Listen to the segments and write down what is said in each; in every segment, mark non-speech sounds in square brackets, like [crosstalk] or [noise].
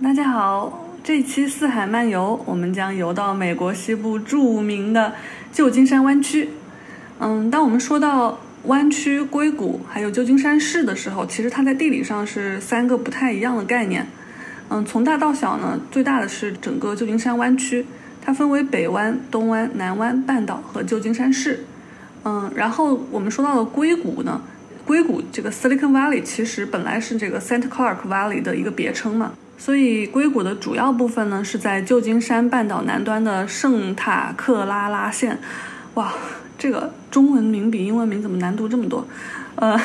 大家好，这一期四海漫游，我们将游到美国西部著名的旧金山湾区。嗯，当我们说到湾区、硅谷还有旧金山市的时候，其实它在地理上是三个不太一样的概念。嗯，从大到小呢，最大的是整个旧金山湾区，它分为北湾、东湾、南湾半岛和旧金山市。嗯，然后我们说到了硅谷呢，硅谷这个 Silicon Valley 其实本来是这个 Santa Clark Valley 的一个别称嘛。所以，硅谷的主要部分呢是在旧金山半岛南端的圣塔克拉拉县。哇，这个中文名比英文名怎么难读这么多？呃，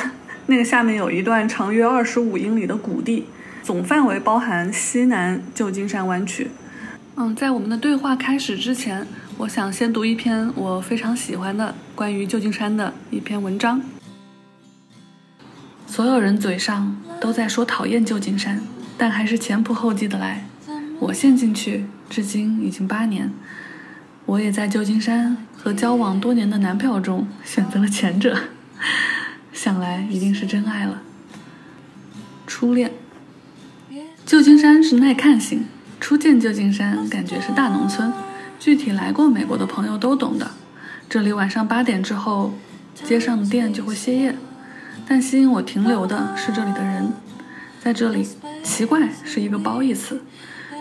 那个下面有一段长约二十五英里的谷地，总范围包含西南旧金山湾区。嗯，在我们的对话开始之前，我想先读一篇我非常喜欢的关于旧金山的一篇文章。所有人嘴上都在说讨厌旧金山。但还是前仆后继的来，我陷进去，至今已经八年。我也在旧金山和交往多年的男票中选择了前者，[laughs] 想来一定是真爱了。初恋，旧金山是耐看型，初见旧金山感觉是大农村。具体来过美国的朋友都懂的。这里晚上八点之后，街上的店就会歇业，但吸引我停留的是这里的人，在这里。奇怪是一个褒义词，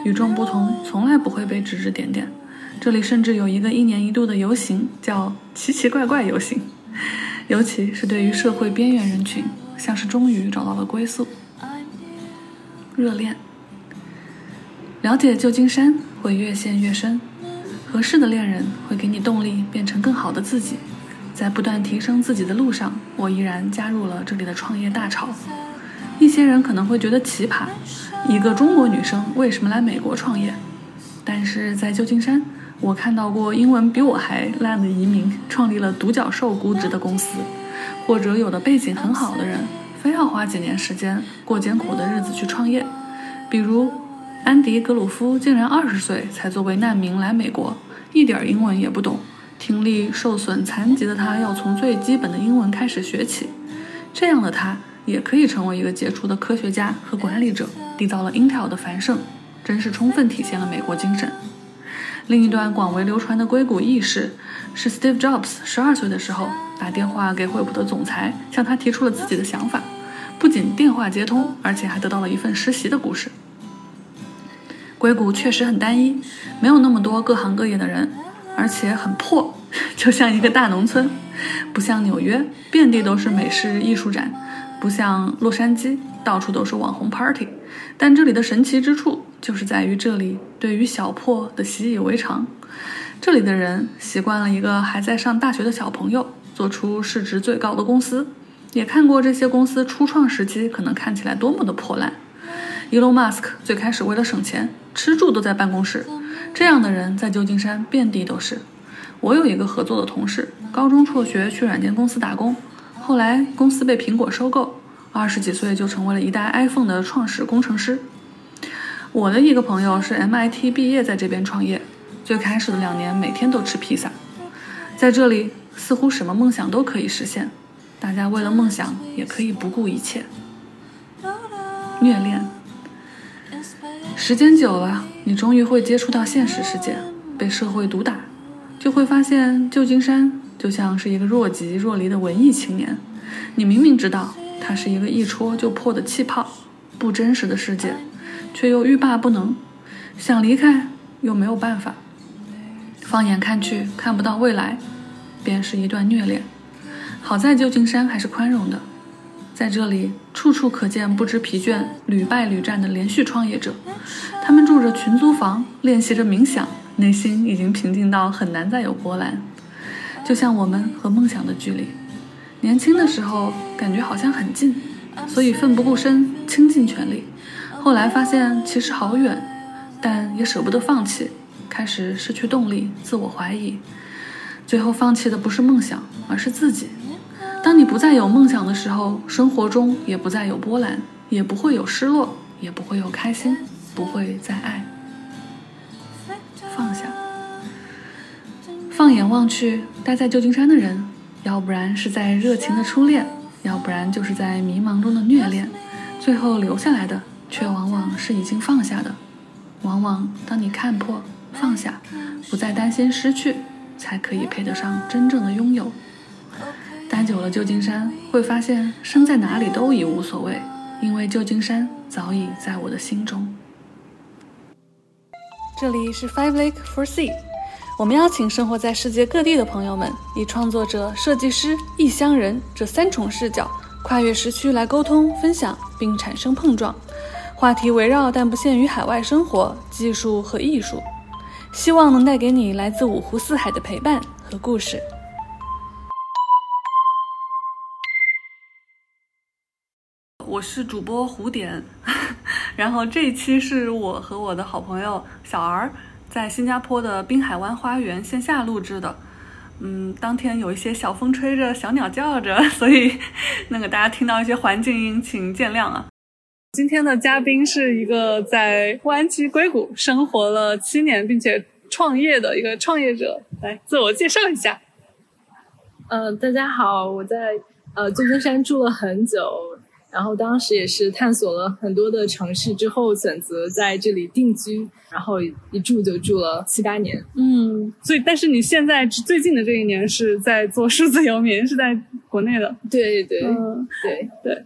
与众不同从来不会被指指点点。这里甚至有一个一年一度的游行，叫“奇奇怪怪游行”，尤其是对于社会边缘人群，像是终于找到了归宿。热恋，了解旧金山会越陷越深，合适的恋人会给你动力，变成更好的自己。在不断提升自己的路上，我依然加入了这里的创业大潮。一些人可能会觉得奇葩，一个中国女生为什么来美国创业？但是在旧金山，我看到过英文比我还烂的移民创立了独角兽估值的公司，或者有的背景很好的人非要花几年时间过艰苦的日子去创业。比如，安迪·格鲁夫竟然二十岁才作为难民来美国，一点英文也不懂，听力受损残疾的他要从最基本的英文开始学起。这样的他。也可以成为一个杰出的科学家和管理者，缔造了 Intel 的繁盛，真是充分体现了美国精神。另一段广为流传的硅谷轶事，是 Steve Jobs 十二岁的时候打电话给惠普的总裁，向他提出了自己的想法，不仅电话接通，而且还得到了一份实习的故事。硅谷确实很单一，没有那么多各行各业的人，而且很破，就像一个大农村，不像纽约，遍地都是美式艺术展。不像洛杉矶，到处都是网红 party，但这里的神奇之处就是在于这里对于小破的习以为常。这里的人习惯了一个还在上大学的小朋友做出市值最高的公司，也看过这些公司初创时期可能看起来多么的破烂。Elon Musk 最开始为了省钱，吃住都在办公室，这样的人在旧金山遍地都是。我有一个合作的同事，高中辍学去软件公司打工。后来公司被苹果收购，二十几岁就成为了一代 iPhone 的创始工程师。我的一个朋友是 MIT 毕业，在这边创业，最开始的两年每天都吃披萨。在这里，似乎什么梦想都可以实现，大家为了梦想也可以不顾一切。虐恋，时间久了，你终于会接触到现实世界，被社会毒打，就会发现旧金山。就像是一个若即若离的文艺青年，你明明知道它是一个一戳就破的气泡，不真实的世界，却又欲罢不能，想离开又没有办法。放眼看去，看不到未来，便是一段虐恋。好在旧金山还是宽容的，在这里处处可见不知疲倦、屡败屡战的连续创业者，他们住着群租房，练习着冥想，内心已经平静到很难再有波澜。就像我们和梦想的距离，年轻的时候感觉好像很近，所以奋不顾身，倾尽全力。后来发现其实好远，但也舍不得放弃，开始失去动力，自我怀疑。最后放弃的不是梦想，而是自己。当你不再有梦想的时候，生活中也不再有波澜，也不会有失落，也不会有开心，不会再爱。放下。放眼望去。待在旧金山的人，要不然是在热情的初恋，要不然就是在迷茫中的虐恋，最后留下来的却往往是已经放下的。往往当你看破、放下，不再担心失去，才可以配得上真正的拥有。待久了旧金山，会发现生在哪里都已无所谓，因为旧金山早已在我的心中。这里是 Five Lake for Sea，我们邀请生活在世界各地的朋友们，以创作者、设计师、异乡人这三重视角，跨越时区来沟通、分享，并产生碰撞。话题围绕但不限于海外生活、技术和艺术，希望能带给你来自五湖四海的陪伴和故事。我是主播胡点，[laughs] 然后这一期是我和我的好朋友小儿在新加坡的滨海湾花园线下录制的。嗯，当天有一些小风吹着，小鸟叫着，[laughs] 所以那个大家听到一些环境音，请见谅啊。今天的嘉宾是一个在湾区硅谷生活了七年，并且创业的一个创业者，来自我介绍一下。嗯，大家好，我在呃旧金山住了很久。然后当时也是探索了很多的城市之后，选择在这里定居，然后一住就住了七八年。嗯，所以但是你现在最近的这一年是在做数字游民，是在国内的。对对对对，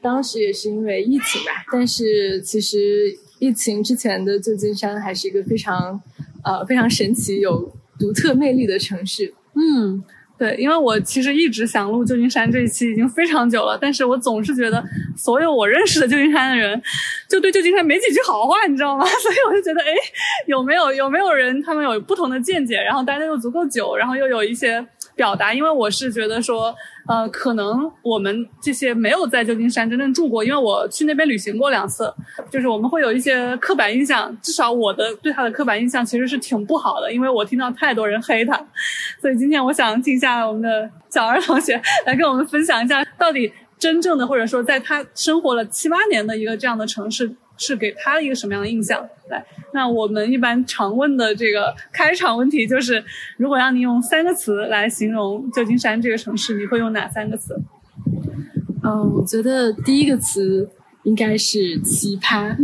当时也是因为疫情吧，但是其实疫情之前的旧金山还是一个非常呃非常神奇、有独特魅力的城市。嗯。对，因为我其实一直想录旧金山这一期已经非常久了，但是我总是觉得所有我认识的旧金山的人，就对旧金山没几句好话，你知道吗？[laughs] 所以我就觉得，哎，有没有有没有人他们有不同的见解，然后待的又足够久，然后又有一些。表达，因为我是觉得说，呃，可能我们这些没有在旧金山真正住过，因为我去那边旅行过两次，就是我们会有一些刻板印象，至少我的对他的刻板印象其实是挺不好的，因为我听到太多人黑他，所以今天我想请下我们的小二同学来跟我们分享一下，到底真正的或者说在他生活了七八年的一个这样的城市。是给他一个什么样的印象？来，那我们一般常问的这个开场问题就是：如果让你用三个词来形容旧金山这个城市，你会用哪三个词？嗯，我觉得第一个词应该是奇葩，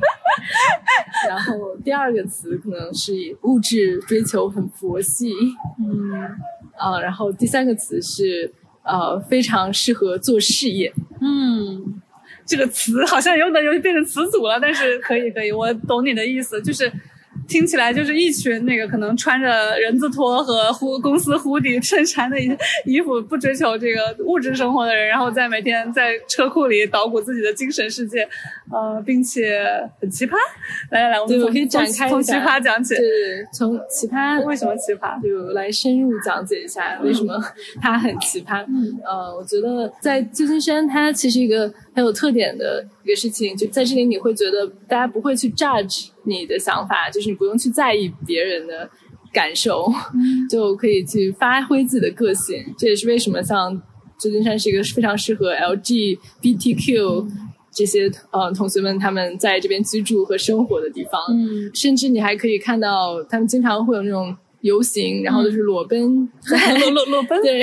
[laughs] 然后第二个词可能是物质追求很佛系，嗯，啊，然后第三个词是呃非常适合做事业，嗯。这个词好像有点有变成词组了，但是可以可以，我懂你的意思，就是。听起来就是一群那个可能穿着人字拖和呼公司呼底衬衫的衣服，不追求这个物质生活的人，然后在每天在车库里捣鼓自己的精神世界，呃，并且很奇葩。来来来，我们可以展开从奇葩讲起。对，从奇葩为什么奇葩，就来深入讲解一下为什么它很奇葩。嗯，呃，我觉得在旧金山，它其实一个很有特点的一个事情，就在这里你会觉得大家不会去 judge。你的想法就是你不用去在意别人的感受，就可以去发挥自己的个性。这也是为什么像旧金山是一个非常适合 LGBTQ 这些呃同学们他们在这边居住和生活的地方。嗯，甚至你还可以看到他们经常会有那种。游行，然后就是裸奔，[laughs] 裸裸裸奔。对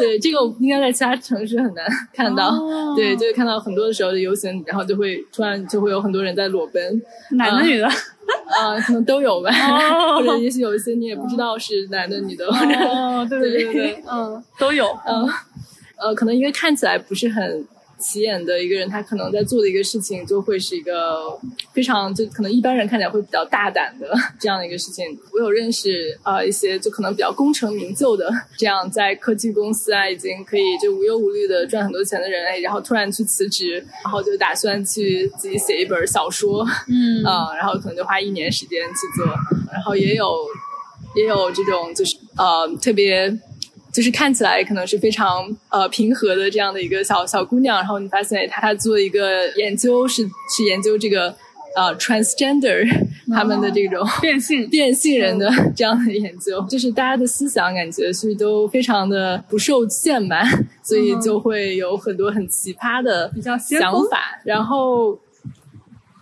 对，这个应该在其他城市很难看到。对，就会看到很多的时候的游行，然后就会突然就会有很多人在裸奔，男的女的，啊，可能都有吧，[laughs] 或者也许有一些你也不知道是男的女的。哦，对对对对，嗯，都有，嗯，呃，可能因为看起来不是很。起眼的一个人，他可能在做的一个事情，就会是一个非常就可能一般人看起来会比较大胆的这样的一个事情。我有认识啊一些就可能比较功成名就的，这样在科技公司啊已经可以就无忧无虑的赚很多钱的人，哎，然后突然去辞职，然后就打算去自己写一本小说，嗯啊，然后可能就花一年时间去做，然后也有也有这种就是呃特别。就是看起来可能是非常呃平和的这样的一个小小姑娘，然后你发现她她做一个研究是是研究这个呃 transgender [laughs] 他们的这种变性变性人的这样的研究，就是大家的思想感觉是都非常的不受限吧，所以就会有很多很奇葩的比较想法，然后。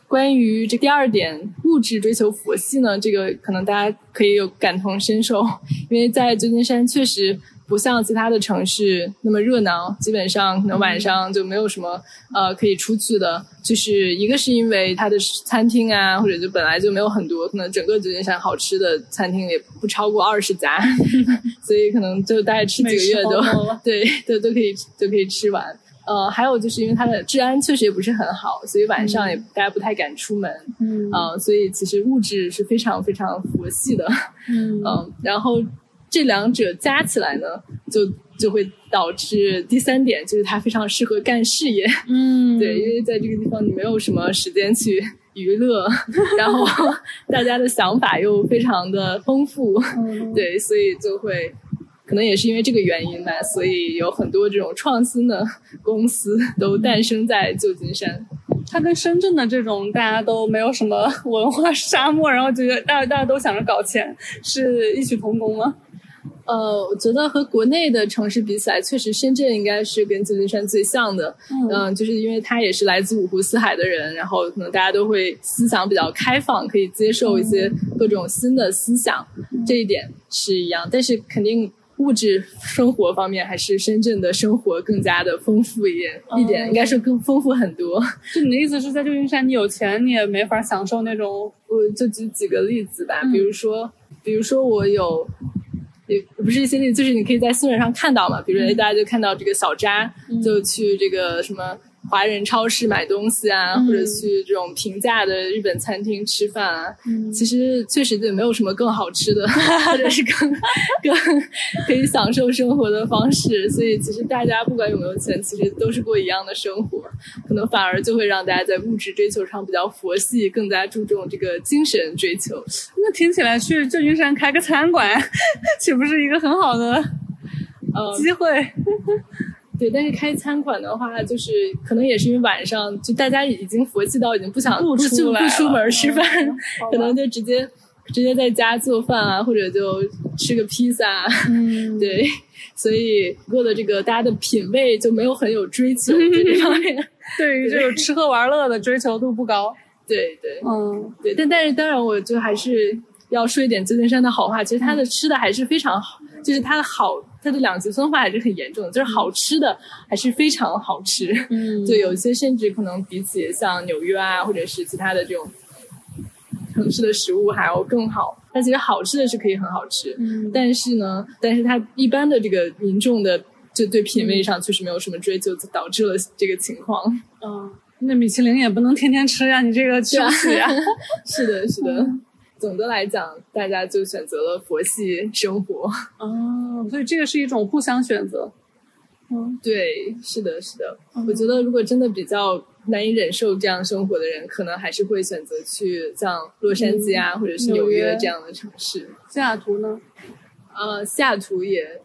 关于这第二点，物质追求佛系呢，这个可能大家可以有感同身受，因为在旧金山确实不像其他的城市那么热闹，基本上可能晚上就没有什么呃可以出去的。就是一个是因为它的餐厅啊，或者就本来就没有很多，可能整个旧金山好吃的餐厅也不超过二十家，[laughs] 所以可能就大概吃几个月都对都都可以都可以吃完。呃，还有就是因为它的治安确实也不是很好，所以晚上也大家不太敢出门。嗯，呃，所以其实物质是非常非常佛系的。嗯，然后这两者加起来呢，就就会导致第三点，就是它非常适合干事业。嗯，对，因为在这个地方你没有什么时间去娱乐，[laughs] 然后大家的想法又非常的丰富，对，所以就会。可能也是因为这个原因吧，所以有很多这种创新的公司都诞生在旧金山。它跟深圳的这种大家都没有什么文化沙漠，然后觉得大家大家都想着搞钱，是异曲同工吗？呃，我觉得和国内的城市比起来，确实深圳应该是跟旧金山最像的。嗯，就是因为它也是来自五湖四海的人，然后可能大家都会思想比较开放，可以接受一些各种新的思想，这一点是一样。但是肯定。物质生活方面，还是深圳的生活更加的丰富一点，一点应该是更丰富很多。就你的意思是在旧金山，你有钱你也没法享受那种。我就举几个例子吧，比如说，比如说我有，也不是一些例子，就是你可以在新闻上看到嘛，比如说大家就看到这个小扎就去这个什么。华人超市买东西啊，或者去这种平价的日本餐厅吃饭啊，其实确实也没有什么更好吃的，[laughs] 或者是更 [laughs] 更可以享受生活的方式。所以其实大家不管有没有钱，其实都是过一样的生活，可能反而就会让大家在物质追求上比较佛系，更加注重这个精神追求。那听起来去旧金山开个餐馆，[laughs] 岂不是一个很好的呃机会？对，但是开餐馆的话，就是可能也是因为晚上就大家已经佛系到已经不想不出不出门吃饭，[laughs] 可能就直接直接在家做饭啊，或者就吃个披萨。嗯，[laughs] 对，所以过的这个大家的品味就没有很有追求 [laughs] 这方面，对于这种吃喝玩乐的追求度不高。对对，嗯，对，但但是当然，我就还是要说一点旧金山的好话，其实它的吃的还是非常好，就是它的好。它的两极分化还是很严重的，就是好吃的还是非常好吃，嗯，[laughs] 对，有一些甚至可能比起像纽约啊，或者是其他的这种城市的食物还要更好。但其实好吃的是可以很好吃，嗯，但是呢，但是它一般的这个民众的就对品味上确实没有什么追求，就导致了这个情况。嗯，[laughs] 那米其林也不能天天吃呀，你这个休息呀。[laughs] 是的，是的。总的来讲，大家就选择了佛系生活。哦，所以这个是一种互相选择。嗯，[laughs] 对，是的，是的。我觉得，如果真的比较难以忍受这样生活的人，可能还是会选择去像洛杉矶啊，或者是纽约这样的城市。西雅图呢？呃，西雅图也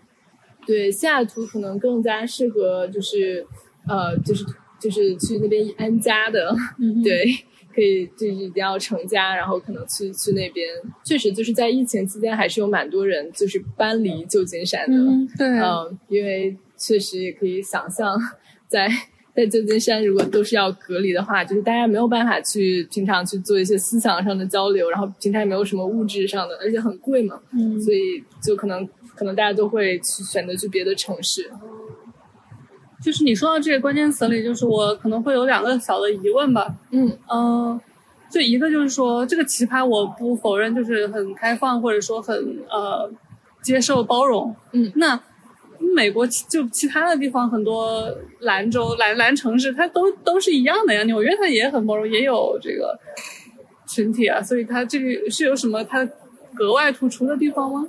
对，西雅图可能更加适合，就是呃，就是就是去那边安家的。[laughs] 对。可以，就是一定要成家，然后可能去去那边。确实，就是在疫情期间，还是有蛮多人就是搬离旧金山的。对，嗯，因为确实也可以想象，在在旧金山，如果都是要隔离的话，就是大家没有办法去平常去做一些思想上的交流，然后平常也没有什么物质上的，而且很贵嘛。嗯，所以就可能可能大家都会去选择去别的城市。就是你说到这个关键词里，就是我可能会有两个小的疑问吧。嗯嗯，就一个就是说，这个奇葩我不否认，就是很开放或者说很呃接受包容。嗯，那美国就其他的地方很多兰州兰兰城市，它都都是一样的呀。纽约它也很包容，也有这个群体啊，所以它这个是有什么它格外突出的地方吗？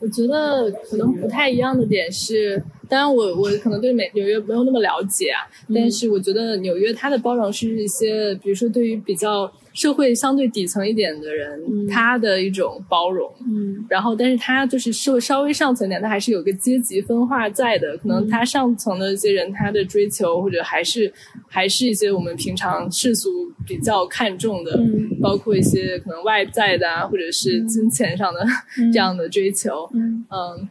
我觉得可能不太一样的点是。当然，我我可能对美纽约没有那么了解啊，但是我觉得纽约它的包容是一些，比如说对于比较社会相对底层一点的人，他的一种包容。嗯，然后，但是他就是社会稍微上层点，他还是有个阶级分化在的。可能他上层的一些人，他的追求或者还是还是一些我们平常世俗比较看重的，包括一些可能外在的啊，或者是金钱上的 [laughs] 这样的追求。嗯，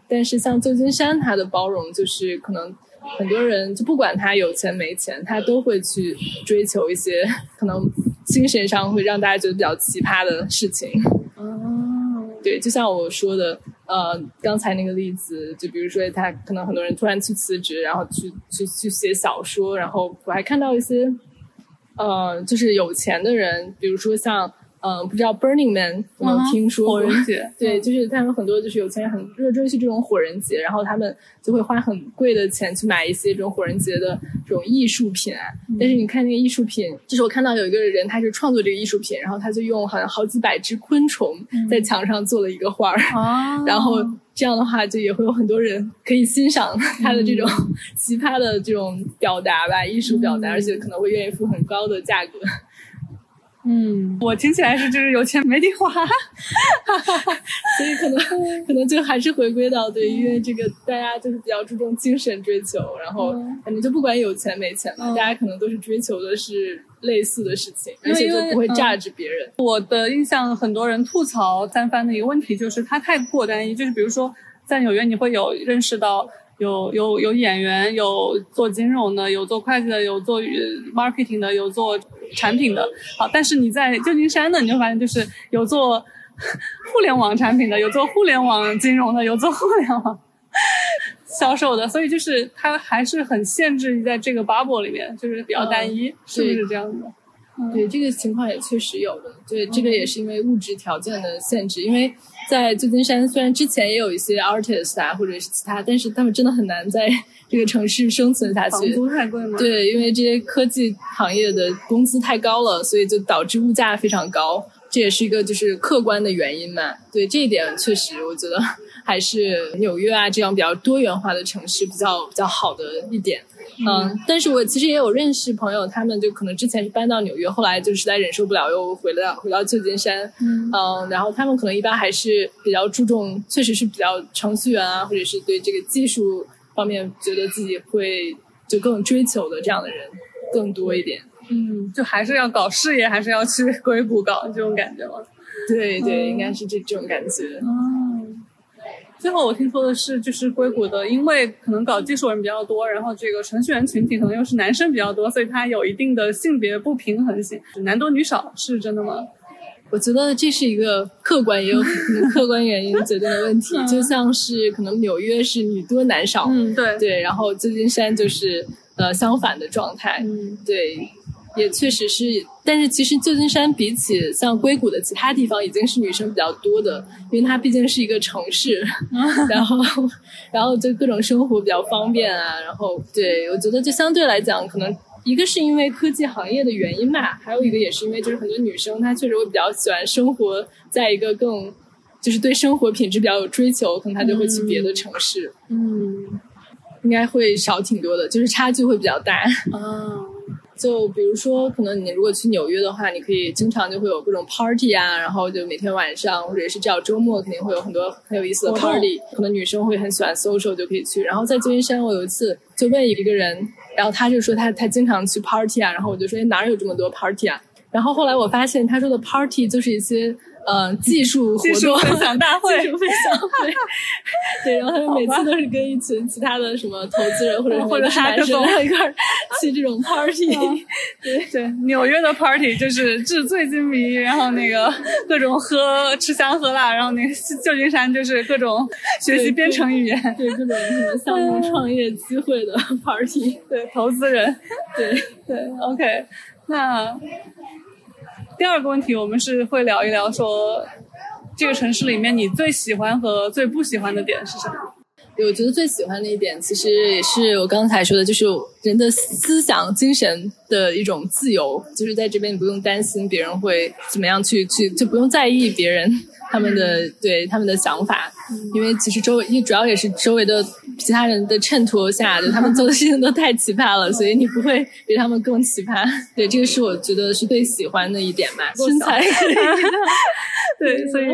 但是像旧金山，它的包容就。是可能很多人就不管他有钱没钱，他都会去追求一些可能精神上会让大家觉得比较奇葩的事情。哦，对，就像我说的，呃，刚才那个例子，就比如说他可能很多人突然去辞职，然后去去去写小说，然后我还看到一些，呃，就是有钱的人，比如说像。嗯，不知道 Burning Man 有没有听说过？火人节，[laughs] 对，就是他们很多就是有钱人很热衷于这种火人节，然后他们就会花很贵的钱去买一些这种火人节的这种艺术品啊。但是你看那个艺术品，就是我看到有一个人他是创作这个艺术品，然后他就用好像好几百只昆虫在墙上做了一个画儿，然后这样的话就也会有很多人可以欣赏他的这种奇葩的这种表达吧，艺术表达，而且可能会愿意付很高的价格。嗯，我听起来是就是有钱没地花，[laughs] 所以可能 [laughs] 可能就还是回归到对，因为这个大家就是比较注重精神追求，然后可能就不管有钱没钱嘛，大家可能都是追求的是类似的事情，而且就不会榨着别人。我的印象，很多人吐槽三番的一个问题就是它太过单一，就是比如说在纽约你会有认识到。有有有演员，有做金融的，有做会计的，有做 marketing 的，有做产品的。好，但是你在旧金山呢，你就发现就是有做互联网产品的，有做互联网金融的，有做互联网销售的，所以就是它还是很限制在这个 bubble 里面，就是比较单一，是不是这样子？对，这个情况也确实有的。对，这个也是因为物质条件的限制。因为在旧金山，虽然之前也有一些 artist 啊，或者是其他，但是他们真的很难在这个城市生存下去。房租太贵吗？对，因为这些科技行业的工资太高了，所以就导致物价非常高。这也是一个就是客观的原因嘛。对，这一点确实，我觉得还是纽约啊这样比较多元化的城市比较比较好的一点。嗯，但是我其实也有认识朋友，他们就可能之前是搬到纽约，后来就实在忍受不了，又回到回到旧金山。嗯，然后他们可能一般还是比较注重，确实是比较程序员啊，或者是对这个技术方面觉得自己会就更追求的这样的人更多一点。嗯，就还是要搞事业，还是要去硅谷搞这种感觉吗？对对，应该是这这种感觉。嗯。最后我听说的是，就是硅谷的，因为可能搞技术人比较多，然后这个程序员群体可能又是男生比较多，所以它有一定的性别不平衡性，男多女少，是真的吗？我觉得这是一个客观也有客观原因决定的问题，[laughs] 就像是可能纽约是女多男少，嗯，对对，然后旧金山就是呃相反的状态，嗯，对。也确实是，但是其实旧金山比起像硅谷的其他地方，已经是女生比较多的，因为它毕竟是一个城市，[laughs] 然后，然后就各种生活比较方便啊，然后对我觉得就相对来讲，可能一个是因为科技行业的原因吧，还有一个也是因为就是很多女生她确实会比较喜欢生活在一个更，就是对生活品质比较有追求，可能她就会去别的城市，嗯，应该会少挺多的，就是差距会比较大，啊。就比如说，可能你如果去纽约的话，你可以经常就会有各种 party 啊，然后就每天晚上或者是只要周末，肯定会有很多很有意思的 party。可能女生会很喜欢 social，就可以去。然后在旧金山，我有一次就问一个人，然后他就说他他经常去 party 啊，然后我就说哪有这么多 party 啊？然后后来我发现他说的 party 就是一些。嗯，技术活动分享大会，技术分享会，对，然后他们每次都是跟一群其他的什么投资人或者或者男生一块儿去这种 party，[laughs] 对。对，纽约的 party 就是纸醉金迷，然后那个各种喝吃香喝辣，然后那个旧金山就是各种学习编程语言，对各种什么 [laughs] 项目创业机会的 [laughs] party，对投资人，对对，OK，那。第二个问题，我们是会聊一聊说，这个城市里面你最喜欢和最不喜欢的点是什么？我觉得最喜欢的一点，其实也是我刚才说的，就是人的思想精神的一种自由，就是在这边你不用担心别人会怎么样去去，就不用在意别人。他们的对他们的想法，因为其实周围，因为主要也是周围的其他人的衬托下，就 [laughs] 他们做的事情都太奇葩了，所以你不会比他们更奇葩。[laughs] 对，这个是我觉得是最喜欢的一点吧，身材。[laughs] 对，所以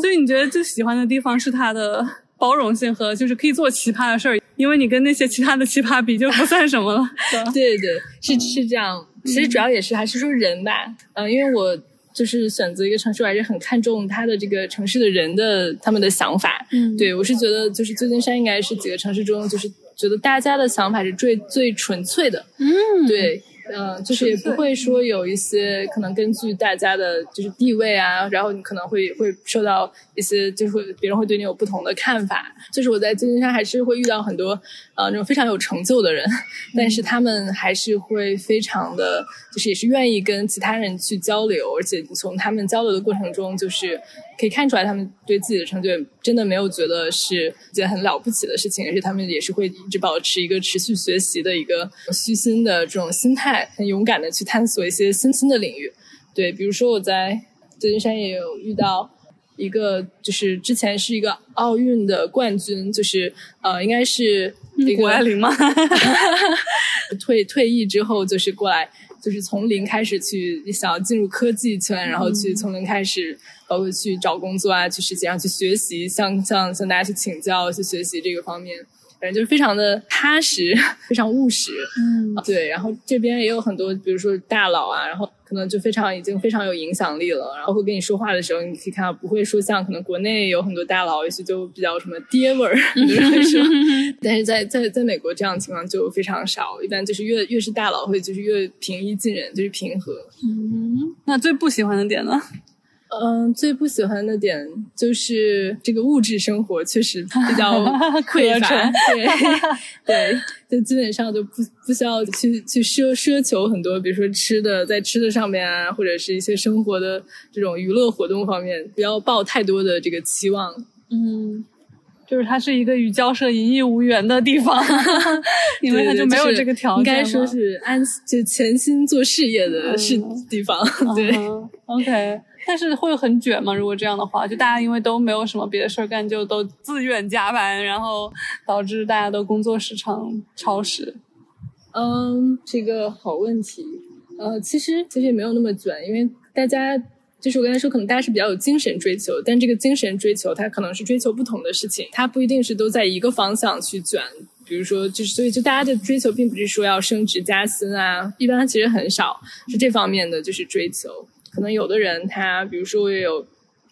所以你觉得最喜欢的地方是他的包容性和就是可以做奇葩的事儿，因为你跟那些其他的奇葩比就不算什么了。对对，是是这样。其实主要也是还是说人吧，嗯，因为我。就是选择一个城市，我还是很看重它的这个城市的人的他们的想法。嗯，对我是觉得，就是旧金山应该是几个城市中，就是觉得大家的想法是最最纯粹的。嗯，对，嗯，就是也不会说有一些可能根据大家的就是地位啊，然后你可能会会受到一些就是会别人会对你有不同的看法。就是我在旧金山还是会遇到很多呃那种非常有成就的人，[laughs] 但是他们还是会非常的，就是也是愿意跟其他人去交流，而且从他们交流的过程中，就是可以看出来他们对自己的成就真的没有觉得是一件很了不起的事情，而且他们也是会一直保持一个持续学习的一个虚心的这种心态。很勇敢的去探索一些新兴的领域，对，比如说我在旧金山也有遇到一个，就是之前是一个奥运的冠军，就是呃，应该是谷爱凌吗？[laughs] 退退役之后，就是过来，就是从零开始去想要进入科技圈，然后去从零开始，包括去找工作啊，去实习，然后去学习，向向向大家去请教，去学习这个方面。反正就是非常的踏实，[laughs] 非常务实。嗯，对。然后这边也有很多，比如说大佬啊，然后可能就非常已经非常有影响力了。然后会跟你说话的时候，你可以看到不会说像可能国内有很多大佬，也许就比较什么爹味儿，[laughs] 会说。但是在在在美国这样的情况就非常少，一般就是越越是大佬会就是越平易近人，就是平和。嗯，那最不喜欢的点呢？嗯，最不喜欢的点就是这个物质生活确实比较 [laughs] 匮乏，对对，就基本上就不不需要去去奢奢求很多，比如说吃的，在吃的上面啊，或者是一些生活的这种娱乐活动方面，不要抱太多的这个期望。嗯，就是它是一个与交涉隐逸无缘的地方，[laughs] 因为它就没有这个条件，应该说是安就潜心做事业的是地方。[laughs] 对，OK。但是会很卷吗？如果这样的话，就大家因为都没有什么别的事儿干，就都自愿加班，然后导致大家都工作时长超时。嗯，是一个好问题。呃，其实其实也没有那么卷，因为大家就是我刚才说，可能大家是比较有精神追求，但这个精神追求它可能是追求不同的事情，它不一定是都在一个方向去卷。比如说，就是所以就大家的追求，并不是说要升职加薪啊，一般其实很少是这方面的就是追求。可能有的人他，比如说我也有，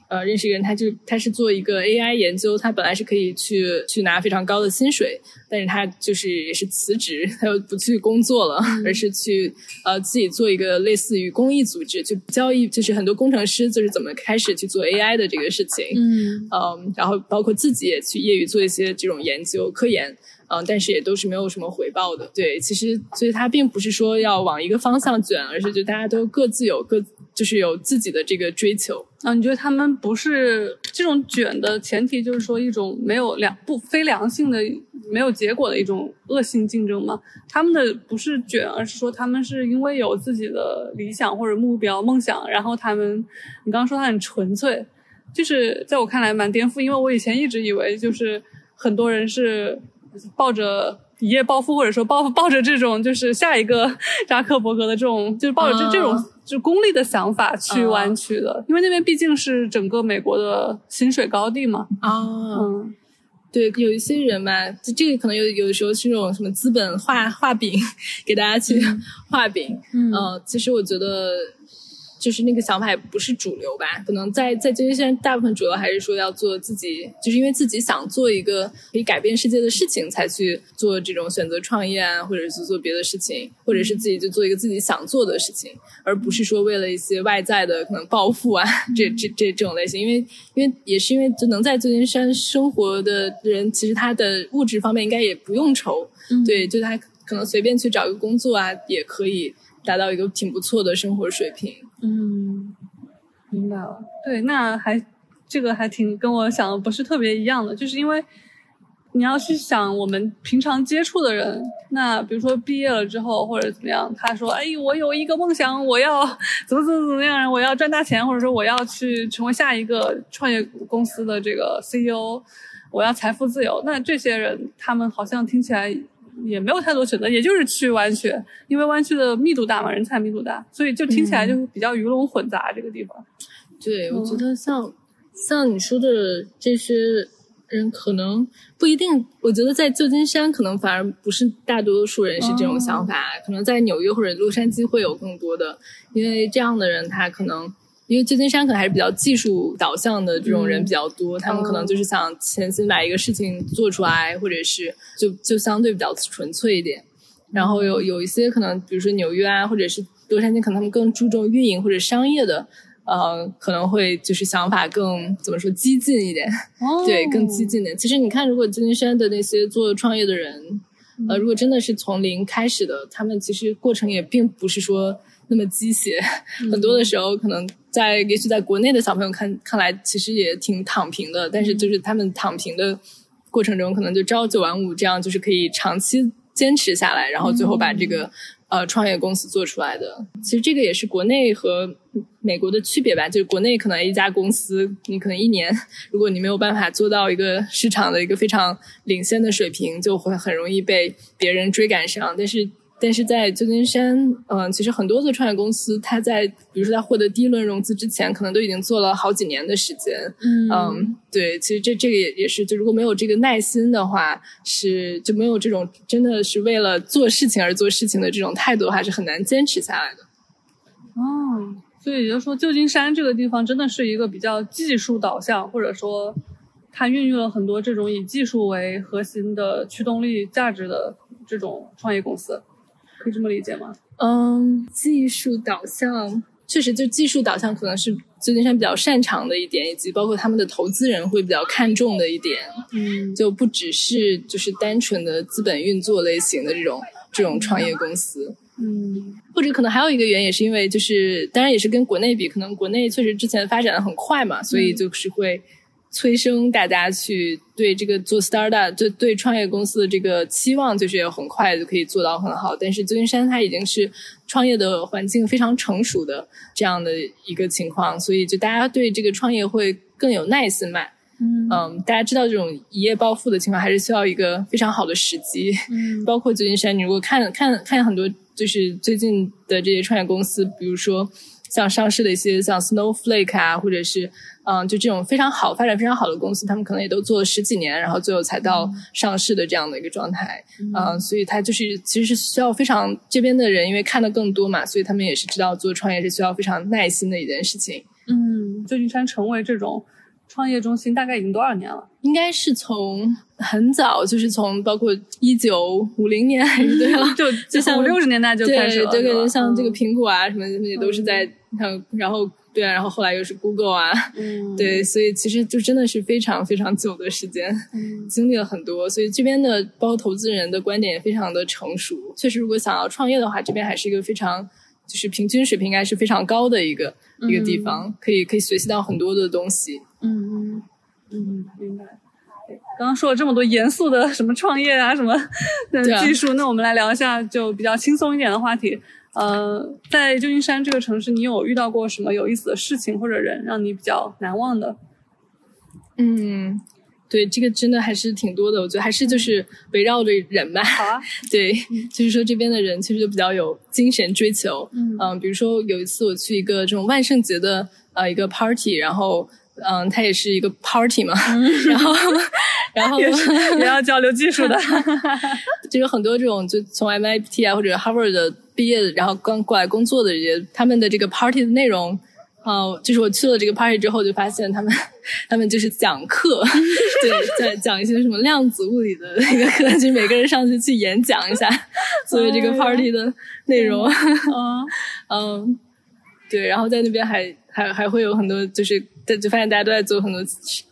呃，认识一个人，他就他是做一个 AI 研究，他本来是可以去去拿非常高的薪水，但是他就是也是辞职，他又不去工作了，[laughs] 而是去呃自己做一个类似于公益组织，就交易，就是很多工程师就是怎么开始去做 AI 的这个事情，嗯，嗯，然后包括自己也去业余做一些这种研究科研。嗯，但是也都是没有什么回报的。对，其实所以它并不是说要往一个方向卷，而是就大家都各自有各，就是有自己的这个追求。啊，你觉得他们不是这种卷的前提，就是说一种没有良不非良性的、没有结果的一种恶性竞争吗？他们的不是卷，而是说他们是因为有自己的理想或者目标、梦想，然后他们，你刚刚说他很纯粹，就是在我看来蛮颠覆，因为我以前一直以为就是很多人是。抱着一夜暴富，或者说抱抱着这种就是下一个 [laughs] 扎克伯格的这种，就是抱着这这种就功利的想法去弯曲的，因为那边毕竟是整个美国的薪水高地嘛。啊，嗯，对，有一些人嘛，就这个可能有有的时候是那种什么资本画画饼，[laughs] 给大家去画饼。嗯，其实我觉得。就是那个想法也不是主流吧？可能在在这些现在大部分主流还是说要做自己，就是因为自己想做一个可以改变世界的事情，才去做这种选择创业啊，或者是做别的事情，或者是自己就做一个自己想做的事情，而不是说为了一些外在的可能暴富啊，这这这这种类型。因为因为也是因为就能在旧金山生活的人，其实他的物质方面应该也不用愁，对，就他可能随便去找一个工作啊，也可以达到一个挺不错的生活水平。嗯，明白了。对，那还这个还挺跟我想的不是特别一样的，就是因为你要去想我们平常接触的人，那比如说毕业了之后或者怎么样，他说：“哎，我有一个梦想，我要怎么怎么怎么样，我要赚大钱，或者说我要去成为下一个创业公司的这个 CEO，我要财富自由。”那这些人，他们好像听起来。也没有太多选择，也就是去湾区，因为湾区的密度大嘛，人才密度大，所以就听起来就比较鱼龙混杂这个地方。对，我觉得像像你说的这些人，可能不一定。我觉得在旧金山，可能反而不是大多数人是这种想法，可能在纽约或者洛杉矶会有更多的，因为这样的人他可能。因为旧金山可能还是比较技术导向的这种人比较多，他们可能就是想潜心把一个事情做出来，或者是就就相对比较纯粹一点。然后有有一些可能，比如说纽约啊，或者是洛杉矶，可能他们更注重运营或者商业的，呃，可能会就是想法更怎么说激进一点，哦对，更激进点。其实你看，如果旧金山的那些做创业的人，呃，如果真的是从零开始的，他们其实过程也并不是说那么鸡血，很多的时候可能在也许在国内的小朋友看看来，其实也挺躺平的，但是就是他们躺平的过程中，可能就朝九晚五，这样就是可以长期坚持下来，然后最后把这个。呃，创业公司做出来的，其实这个也是国内和美国的区别吧。就是国内可能一家公司，你可能一年，如果你没有办法做到一个市场的一个非常领先的水平，就会很容易被别人追赶上。但是，但是在旧金山，嗯、其实很多的创业公司，它在比如说在获得第一轮融资之前，可能都已经做了好几年的时间。嗯嗯，对，其实这这个也也是，就如果没有这个耐心的话，是就没有这种真的是为了做事情而做事情的这种态度的话，是很难坚持下来的。哦，所以也就是说，旧金山这个地方真的是一个比较技术导向，或者说它孕育了很多这种以技术为核心的驱动力价值的这种创业公司，可以这么理解吗？嗯，技术导向确实就技术导向可能是旧金山比较擅长的一点，以及包括他们的投资人会比较看重的一点，嗯就不只是就是单纯的资本运作类型的这种这种创业公司。嗯或者可能还有一个原因，也是因为就是，当然也是跟国内比，可能国内确实之前发展的很快嘛，所以就是会催生大家去对这个做 startup，就对创业公司的这个期望，就是也很快就可以做到很好。但是旧金山它已经是创业的环境非常成熟的这样的一个情况，所以就大家对这个创业会更有耐心嘛。嗯嗯，大家知道这种一夜暴富的情况，还是需要一个非常好的时机。嗯包括旧金山，你如果看看看很多，就是最近的这些创业公司，比如说像上市的一些像 Snowflake 啊，或者是嗯，就这种非常好、发展非常好的公司，他们可能也都做了十几年，然后最后才到上市的这样的一个状态。嗯，所以它就是其实是需要非常这边的人，因为看的更多嘛，所以他们也是知道做创业是需要非常耐心的一件事情。嗯，旧金山成为这种创业中心大概已经多少年了？应该是从很早，就是从包括一九五零年还是？就 [laughs] 就像五六十年代就开始了，对，是吧对，像这个嗯苹果啊什么什么也都是在，然后然后对啊，然后后来又是 Google 啊，嗯 [laughs] 对，所以其实就真的是非常非常久的时间，嗯 [laughs] 经历了很多，所以这边的包括投资人的观点也非常的成熟。确实，如果想要创业的话，这边还是一个非常就是平均水平应该是非常高的一个、一个地方，可以可以学习到很多的东西。嗯嗯嗯，明白。刚刚说了这么多严肃的什么创业啊什么的技术，那我们来聊一下就比较轻松一点的话题。呃，在旧金山这个城市，你有遇到过什么有意思的事情或者人让你比较难忘的？嗯，对，这个真的还是挺多的。我觉得还是就是围绕着人吧。好啊，[laughs] 对，就是说这边的人其实就比较有精神追求。嗯比如说有一次我去一个这种万圣节的呃一个 party，然后嗯，它也是一个 party 嘛，[laughs] 然后然后也要交流技术的。[laughs] 就有很多这种就从 MIT 啊或者 Harvard 的毕业的，然后刚过来工作的这些，他们的这个 party 的内容。呃，就是我去了这个 party 之后，就发现他们，他们就是讲课，[laughs] 对，在讲一些什么量子物理的那个课，就是每个人上去去演讲一下，所以这个 party 的内容。嗯嗯，对，然后在那边还还还会有很多，就是就发现大家都在做很多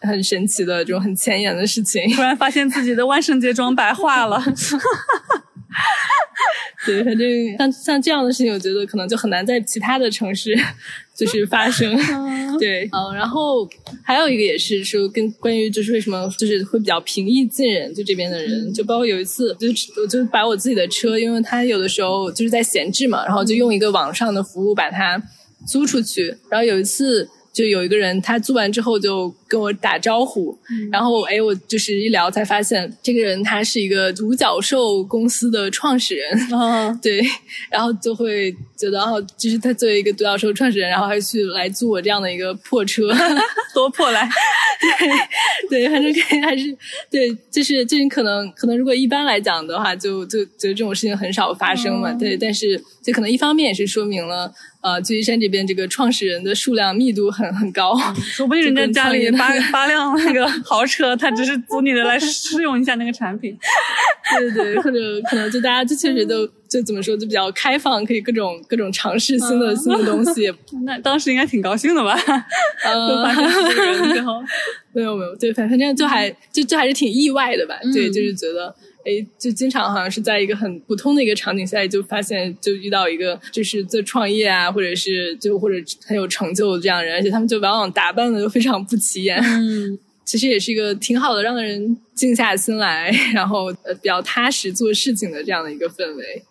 很神奇的这种很前沿的事情。突然发现自己的万圣节妆白化了。[laughs] 对，反正像像这样的事情，我觉得可能就很难在其他的城市 [laughs] 就是发生。[laughs] 对，嗯，然后还有一个也是说跟关于就是为什么就是会比较平易近人，就这边的人，就包括有一次，就是我就把我自己的车，因为他有的时候就是在闲置嘛，然后就用一个网上的服务把它租出去，然后有一次。就有一个人，他租完之后就跟我打招呼，然后哎，我就是一聊才发现，这个人他是一个独角兽公司的创始人，嗯 [laughs] 对，然后就会觉得，哦，就是他作为一个独角兽创始人，然后还去来租我这样的一个破车，[laughs] 多破来。[laughs] 对对，反正还是对，就是就是可能可能如果一般来讲的话，就就觉得这种事情很少发生嘛，对，但是就可能一方面也是说明了，呃，旧金山这边这个创始人的数量密度很很高，说不定人家 [laughs] 家里八 [laughs] 八辆那个豪车，他只是租你的来试用一下那个产品。[laughs] 对对对，或者可能就大家就确实都就怎么说，就比较开放，可以各种各种尝试新的新的东西。那当时应该挺高兴的吧？呃，发现这个人之后，没有没有，对，反反正就还就就还是挺意外的吧？对，就是觉得。哎，就经常好像是在一个很普通的一个场景下，就发现就遇到一个就是在创业啊，或者是就或者很有成就的这样人，而且他们就往往打扮的就非常不起眼。嗯，[laughs] 其实也是一个挺好的，让人静下心来，然后呃比较踏实做事情的这样的一个氛围。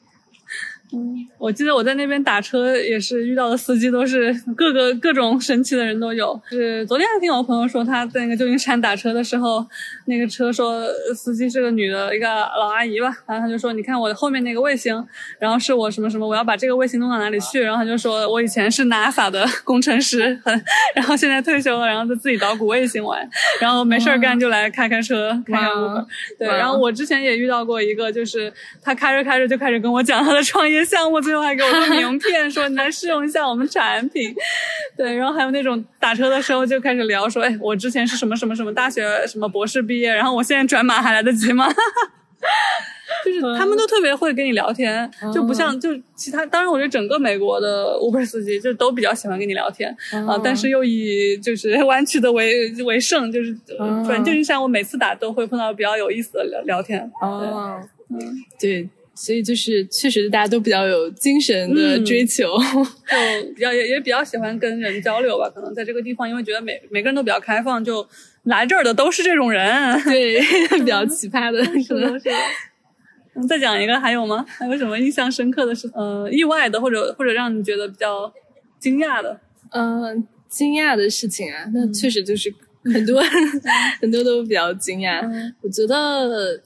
嗯，我记得我在那边打车也是遇到的司机都是各个各种神奇的人都有。是昨天还听我朋友说他在那个旧金山打车的时候，那个车说司机是个女的一个老阿姨吧，然后他就说你看我后面那个卫星，然后是我什么什么，我要把这个卫星弄到哪里去，然后他就说我以前是 NASA 的工程师，很，[laughs] 然后现在退休了，然后就自己捣鼓卫星玩，然后没事儿干就来开开车，开开 Uber。对，然后我之前也遇到过一个，就是他开着开着就开始跟我讲他的创业。项目最后还给我个名片，说你来试用一下我们产品。[laughs] 对，然后还有那种打车的时候就开始聊，说哎，我之前是什么什么什么大学什么博士毕业，然后我现在转码还来得及吗？[laughs] 就是他们都特别会跟你聊天，就不像就其他。当然，我觉得整个美国的 Uber 司机就都比较喜欢跟你聊天啊，但是又以就是弯曲的为为胜，就是反正就是像我每次打都会碰到比较有意思的聊聊天。哦，嗯，对。所以就是确实大家都比较有精神的追求，[laughs] 就比较也也比较喜欢跟人交流吧。可能在这个地方，因为觉得每每个人都比较开放，就来这儿的都是这种人，[laughs] 对，[laughs] 比较奇葩的，可能是。嗯，再讲一个，还有吗？还有什么印象深刻的事？呃，意外的，或者或者让你觉得比较惊讶的？嗯，惊讶的事情啊，那确实就是很多很多都比较惊讶。我觉得。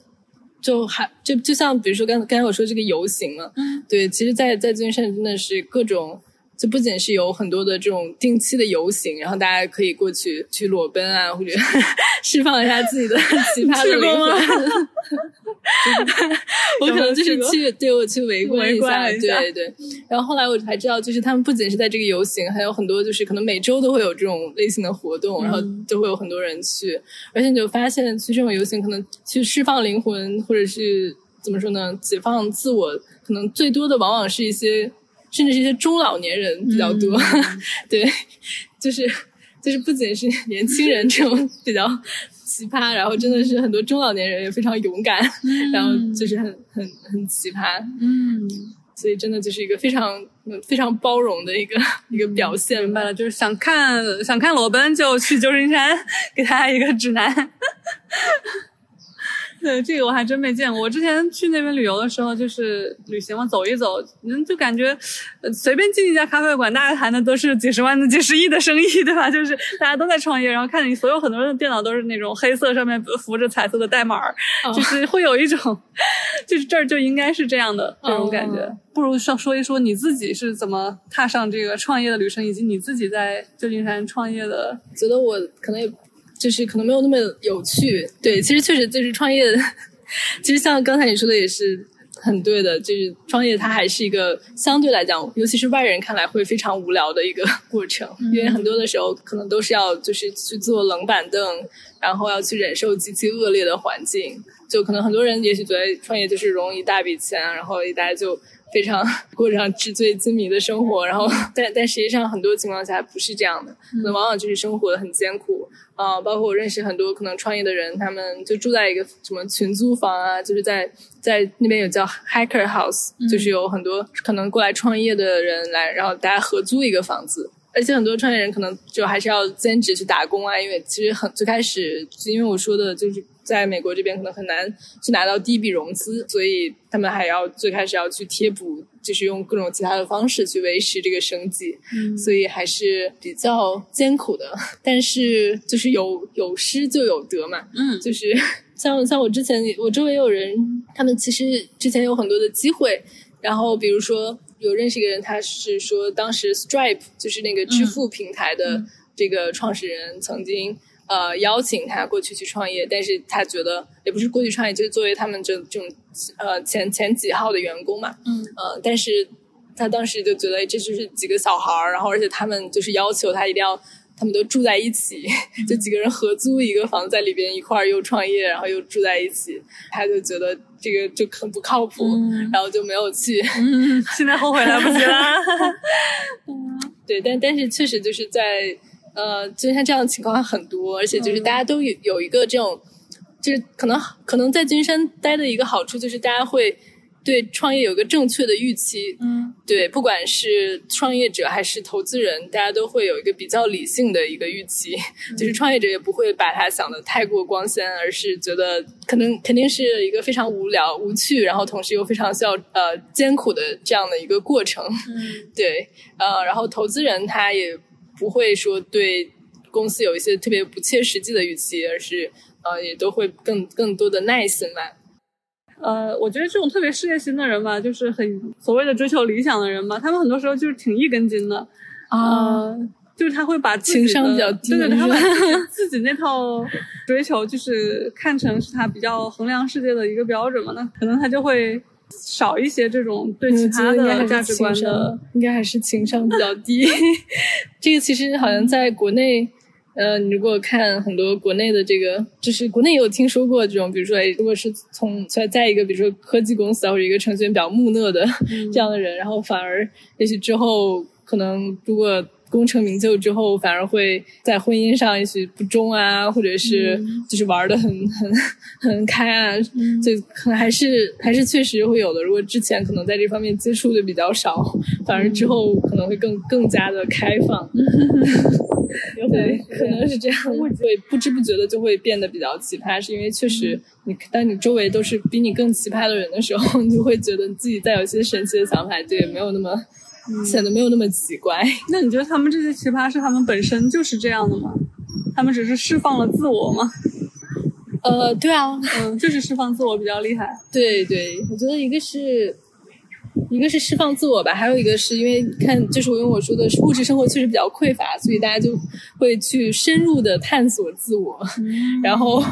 就还就就像比如说刚刚才我说这个游行嘛，对，其实，在在旧金山真的是各种，就不仅是有很多的这种定期的游行，然后大家可以过去去裸奔啊，或者 [laughs] 释放一下自己的 [laughs] 奇葩的灵魂。[laughs] 我可能就是去对我去围观一下，对对。然后后来我才知道，就是他们不仅是在这个游行，还有很多就是可能每周都会有这种类型的活动，然后就会有很多人去。而且你就发现，去这种游行可能去释放灵魂，或者是怎么说呢，解放自我，可能最多的往往是一些，甚至是一些中老年人比较多。[laughs] 对，就是就是不仅是年轻人这种比较。奇葩，然后真的是很多中老年人也非常勇敢，然后就是很很很奇葩，嗯，所以真的就是一个非常非常包容的一个一个表现。明白了，就是想看想看裸奔就去旧金山，[laughs] 给大家一个指南。[laughs] 对这个我还真没见过。我之前去那边旅游的时候，就是旅行嘛，走一走，嗯，就感觉随便进一家咖啡馆，大家谈的都是几十万的、几十亿的生意，[laughs] 对吧？就是大家都在创业，然后看你所有很多人的电脑都是那种黑色，上面浮着彩色的代码，就是会有一种，就是这儿就应该是这样的这种感觉。不如说说一说你自己是怎么踏上这个创业的旅程，以及你自己在旧金山创业的。觉得我可能也。就是可能没有那么有趣，对，其实确实就是创业，其实像刚才你说的也是很对的，就是创业它还是一个相对来讲，尤其是外人看来会非常无聊的一个 [laughs] 过程，因为很多的时候可能都是要就是去坐冷板凳，然后要去忍受极其恶劣的环境，就可能很多人也许觉得创业就是融一大笔钱，然后大家就。非常 [laughs] 过上纸醉金迷的生活，然后 [laughs] 但但实际上很多情况下不是这样的，可能往往就是生活的很艰苦啊。包括我认识很多可能创业的人，他们就住在一个什么群租房啊，就是在在那边有叫 Hacker House，就是有很多可能过来创业的人来，然后大家合租一个房子。而且很多创业人可能就还是要兼职去打工啊，因为其实很最开始，因为我说的就是在美国这边可能很难去拿到第一笔融资，所以他们还要最开始要去贴补，就是用各种其他的方式去维持这个生计，所以还是比较艰苦的。但是就是有有失就有得嘛，嗯，就是像像我之前我周围有人，他们其实之前有很多的机会，然后比如说。有认识一个人，他是说当时 Stripe 就是那个支付平台的这个创始人，曾经呃邀请他过去去创业，但是他觉得也不是过去创业，就是作为他们这这种呃前前几号的员工嘛，嗯呃，但是他当时就觉得这就是几个小孩儿，然后而且他们就是要求他一定要。他们都住在一起，就几个人合租一个房子在里边一块儿又创业，然后又住在一起，他就觉得这个就很不靠谱，然后就没有去。嗯，现在后悔来不及了。[laughs] [laughs] 对，但但是确实就是在呃，就像这样的情况很多，而且就是大家都有有一个这种，就是可能可能在金山待的一个好处就是大家会。对创业有个正确的预期，嗯，对，不管是创业者还是投资人，大家都会有一个比较理性的一个预期，就是创业者也不会把它想的太过光鲜，而是觉得可能肯定是一个非常无聊、无趣，然后同时又非常需要呃艰苦的这样的一个过程，嗯，[laughs] 对，呃，然后投资人他也不会说对公司有一些特别不切实际的预期，而是呃也都会更更多的耐心吧。呃，我觉得这种特别事业心的人吧，就是很所谓的追求理想的人吧，他们很多时候就是挺一根筋的啊，就是他会把情商比较低，对对，[laughs] 他把自己那套追求就是看成是他比较衡量世界的一个标准嘛，那可能他就会少一些这种对其他的价值观的，应该还是情商比较 [laughs] 低。[laughs] 这个其实好像在国内。呃，你如果看很多国内的这个，就是国内也有听说过这种，比如说，如果是从在在一个比如说科技公司啊，或者一个程序员比较木讷的这样的人，然后反而也许之后可能如果。功成名就之后，反而会在婚姻上也许不忠啊，或者是就是玩的很 [laughs] 很很开啊，就可能还是还是确实会有的。如果之前可能在这方面接触的比较少，反而之后可能会更更加的开放。[laughs] 对，可能是这样，会不知不觉的就会变得比较奇葩，是因为确实你当你周围都是比你更奇葩的人的时候，[laughs] 你就会觉得自己再有些神奇的想法，就也，没有那么。显得没有那么奇怪。[laughs] 那你觉得他们这些奇葩是他们本身就是这样的吗？他们只是释放了自我吗？呃，对啊，嗯，就是释放自我比较厉害。[laughs] 对对，我觉得一个是，一个是释放自我吧，还有一个是因为看，就是我用我说的是物质生活确实比较匮乏，所以大家就会去深入的探索自我，[laughs] 然后。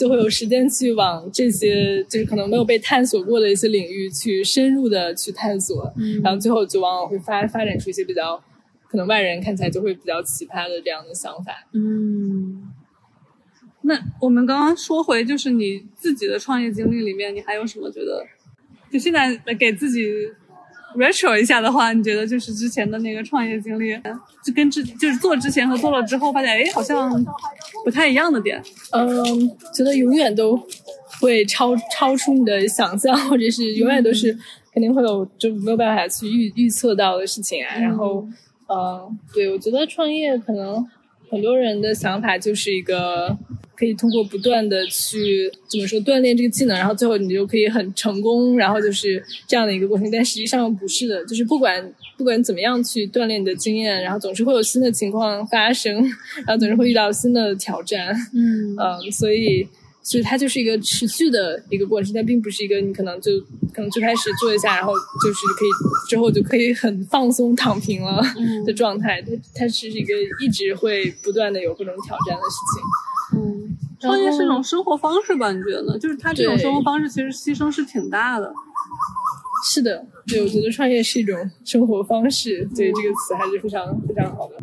就会有时间去往这些就是可能没有被探索过的一些领域去深入的去探索，然后最后就往往会发发展出一些比较可能外人看起来就会比较奇葩的这样的想法。嗯，那我们刚刚说回就是你自己的创业经历里面，你还有什么觉得？就现在给自己？retro 一下的话，你觉得就是之前的那个创业经历，就跟之就是做之前和做了之后，发现哎，好像不太一样的点。嗯，觉得永远都会超超出你的想象，或者是永远都是肯定会有就没有办法去预预测到的事情啊。然后，嗯，对我觉得创业可能很多人的想法就是一个。可以通过不断的去怎么说锻炼这个技能，然后最后你就可以很成功，然后就是这样的一个过程。但实际上不是的，就是不管不管怎么样去锻炼你的经验，然后总是会有新的情况发生，然后总是会遇到新的挑战。嗯嗯，所以所以它就是一个持续的一个过程，但并不是一个你可能就可能最开始做一下，然后就是可以之后就可以很放松躺平了 [laughs] 的状态。它它是一个一直会不断的有各种挑战的事情。嗯，创业是一种生活方式吧？你觉得呢？就是它这种生活方式其实牺牲是挺大的。是的，对，我觉得创业是一种生活方式，对这个词还是非常非常好的。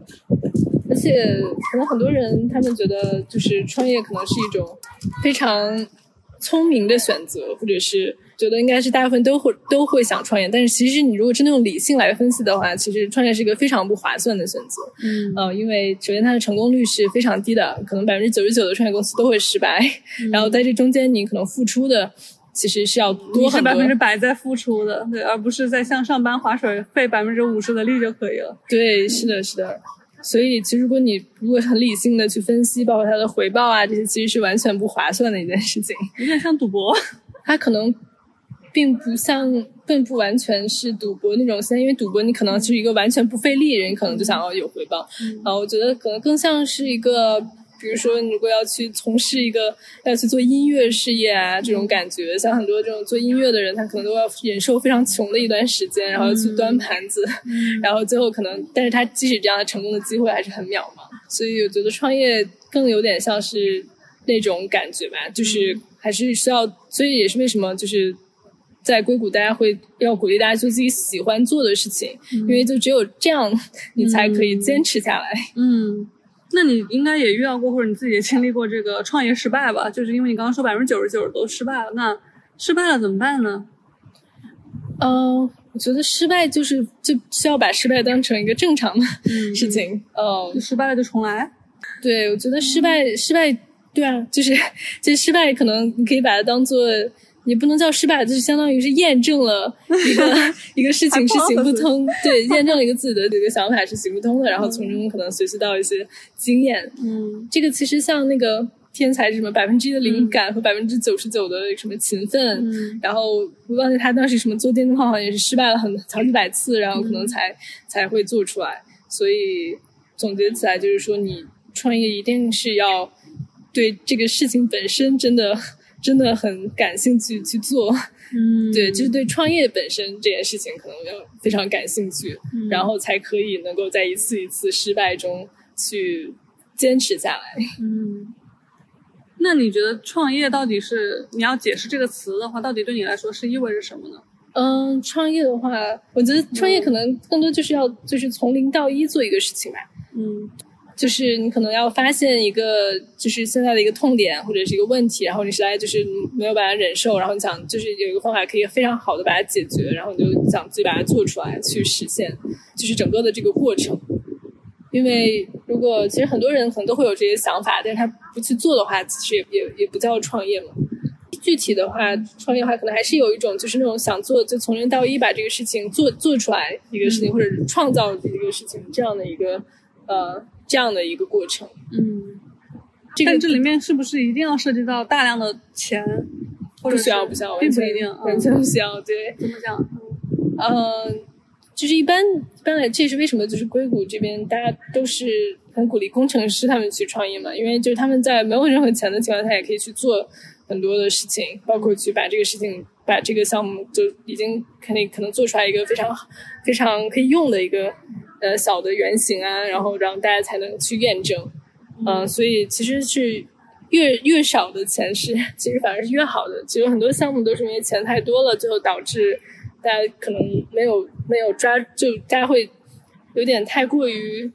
而且可能很多人他们觉得，就是创业可能是一种非常聪明的选择，或者是。觉得应该是大部分都会都会想创业，但是其实你如果真的用理性来分析的话，其实创业是一个非常不划算的选择。嗯，呃，因为首先它的成功率是非常低的，可能百分之九十九的创业公司都会失败。然后在这中间，你可能付出的其实是要多很多。百分之百在付出的，对，而不是在像上班划水费百分之五十的力就可以了。对，是的，是的。所以其实如果你如果很理性的去分析，包括它的回报啊这些，其实是完全不划算的一件事情。有点像赌博，[laughs] 它可能。并不像，并不完全是赌博那种现在因为赌博你可能是一个完全不费力，人可能就想要有回报。啊，我觉得可能更像是一个，比如说你如果要去从事一个要去做音乐事业啊这种感觉，像很多这种做音乐的人，他可能都要忍受非常穷的一段时间，然后去端盘子，[laughs] 然后最后可能，但是他即使这样的成功的机会还是很渺茫。所以我觉得创业更有点像是那种感觉吧，就是还是需要，所以也是为什么就是。在硅谷，大家会要鼓励大家做自己喜欢做的事情，因为就只有这样，你才可以坚持下来。嗯，那你应该也遇到过，或者你自己也经历过这个创业失败吧？就是因为你刚刚说百分之九十九都失败了，那失败了怎么办呢？嗯，我觉得失败就是就需要把失败当成一个正常的 [laughs] 事情。嗯，就失败了就重来。对，我觉得失败失败，对啊，就是 [laughs] 就是失败，可能你可以把它当做。也不能叫失败，就是相当于是验证了一个 [laughs] 一个事情是行不通，对，[laughs] 验证了一个自己的这个想法是行不通的，然后从中可能学习到一些经验。嗯，这个其实像那个天才什么百分之一的灵感和百分之九十九的什么勤奋，嗯然后我忘记他当时什么做电灯泡好像也是失败了很好几百次，然后可能才才会做出来。所以总结起来就是说，你创业一定是要对这个事情本身真的。真的很感兴趣去做，嗯，对，就是对创业本身这件事情可能要非常感兴趣，然后才可以能够在一次一次失败中去坚持下来。嗯，那你觉得创业到底是你要解释这个词的话，到底对你来说是意味着什么呢？嗯，创业的话，我觉得创业可能更多就是要就是从零到一做一个事情吧。嗯。就是你可能要发现一个，就是现在的一个痛点或者是一个问题，然后你实在就是没有办法忍受，然后你想就是有一个方法可以非常好的把它解决，然后你就想自己把它做出来去实现，就是整个的这个过程。因为如果其实很多人可能都会有这些想法，但是他不去做的话，其实也也也不叫创业嘛。具体的话，创业的话可能还是有一种就是那种想做就从零到一把这个事情做做出来一个事情，或者创造一个事情这样的一个呃。这样的一个过程，嗯，但这里面是不是一定要涉及到大量的钱？不需要，不需要，并不一定，完全不需要。对，怎么讲？嗯，就是一般，一般来，这也是为什么就是硅谷这边大家都是很鼓励工程师他们去创业嘛，因为就是他们在没有任何钱的情况下也可以去做很多的事情，包括去把这个事情，把这个项目就已经肯定可能做出来一个非常非常可以用的一个。呃，小的原型啊，然后让大家才能去验证，嗯，所以其实是越越少的钱是，其实反而是越好的。其实很多项目都是因为钱太多了，最后导致大家可能没有没有抓，就大家会有点太过于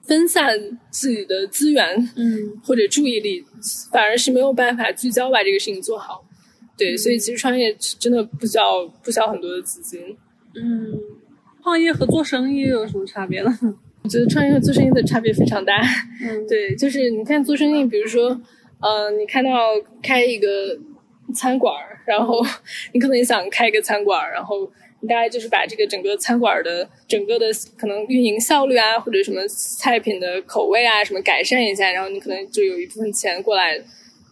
分散自己的资源，嗯，或者注意力，反而是没有办法聚焦把这个事情做好。对，所以其实创业真的不需要不需要很多的资金，嗯。创业和做生意有什么差别呢？[laughs] 我觉得创业和做生意的差别非常大。嗯，[laughs] 对，就是你看做生意，比如说，呃，你看到开一个餐馆然后 [laughs] 你可能也想开一个餐馆然后你大概就是把这个整个餐馆的整个的可能运营效率啊，或者什么菜品的口味啊，什么改善一下，然后你可能就有一部分钱过来，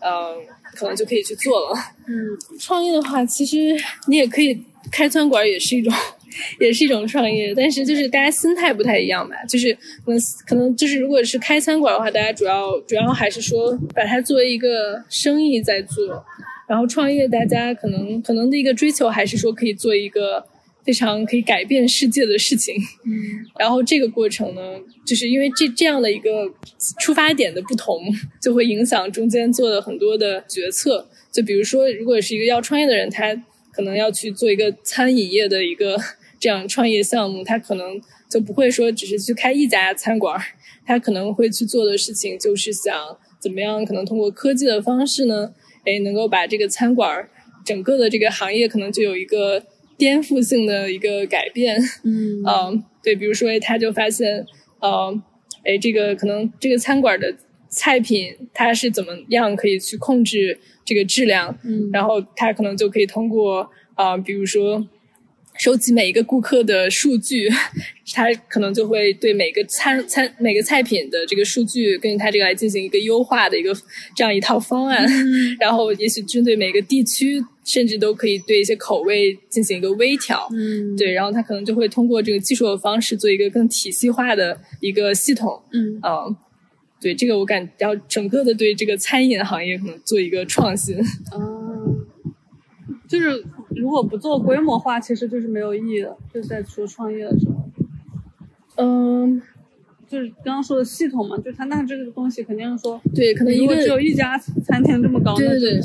嗯，可能就可以去做了。嗯，创业的话，其实你也可以开餐馆，也是一种。[laughs] 也是一种创业，但是就是大家心态不太一样吧。就是可能可能就是，如果是开餐馆的话，大家主要主要还是说把它作为一个生意在做。然后创业，大家可能可能的一个追求还是说可以做一个非常可以改变世界的事情。嗯。然后这个过程呢，就是因为这这样的一个出发点的不同，就会影响中间做的很多的决策。就比如说，如果是一个要创业的人，他可能要去做一个餐饮业的一个。这样创业项目，他可能就不会说只是去开一家餐馆他可能会去做的事情就是想怎么样，可能通过科技的方式呢，哎，能够把这个餐馆整个的这个行业可能就有一个颠覆性的一个改变。嗯，呃，对，比如说他就发现，呃，哎，这个可能这个餐馆的菜品它是怎么样可以去控制这个质量，嗯，然后他可能就可以通过啊，比如说。收集每一个顾客的数据，[laughs] 他可能就会对每个餐餐每个菜品的这个数据，根据他这个来进行一个优化的一个这样一套方案。[laughs] 然后，也许针对每个地区，甚至都可以对一些口味进行一个微调。嗯，对，然后他可能就会通过这个技术的方式做一个更体系化的一个系统。嗯，啊，对，这个我感要整个的对这个餐饮行业可能做一个创新。嗯，就是。如果不做规模化，其实就是没有意义的。就是在说创业的时候，嗯，就是刚刚说的系统嘛，就他那这个东西肯定说，对，可能一个只有一家餐厅这么高，对对对，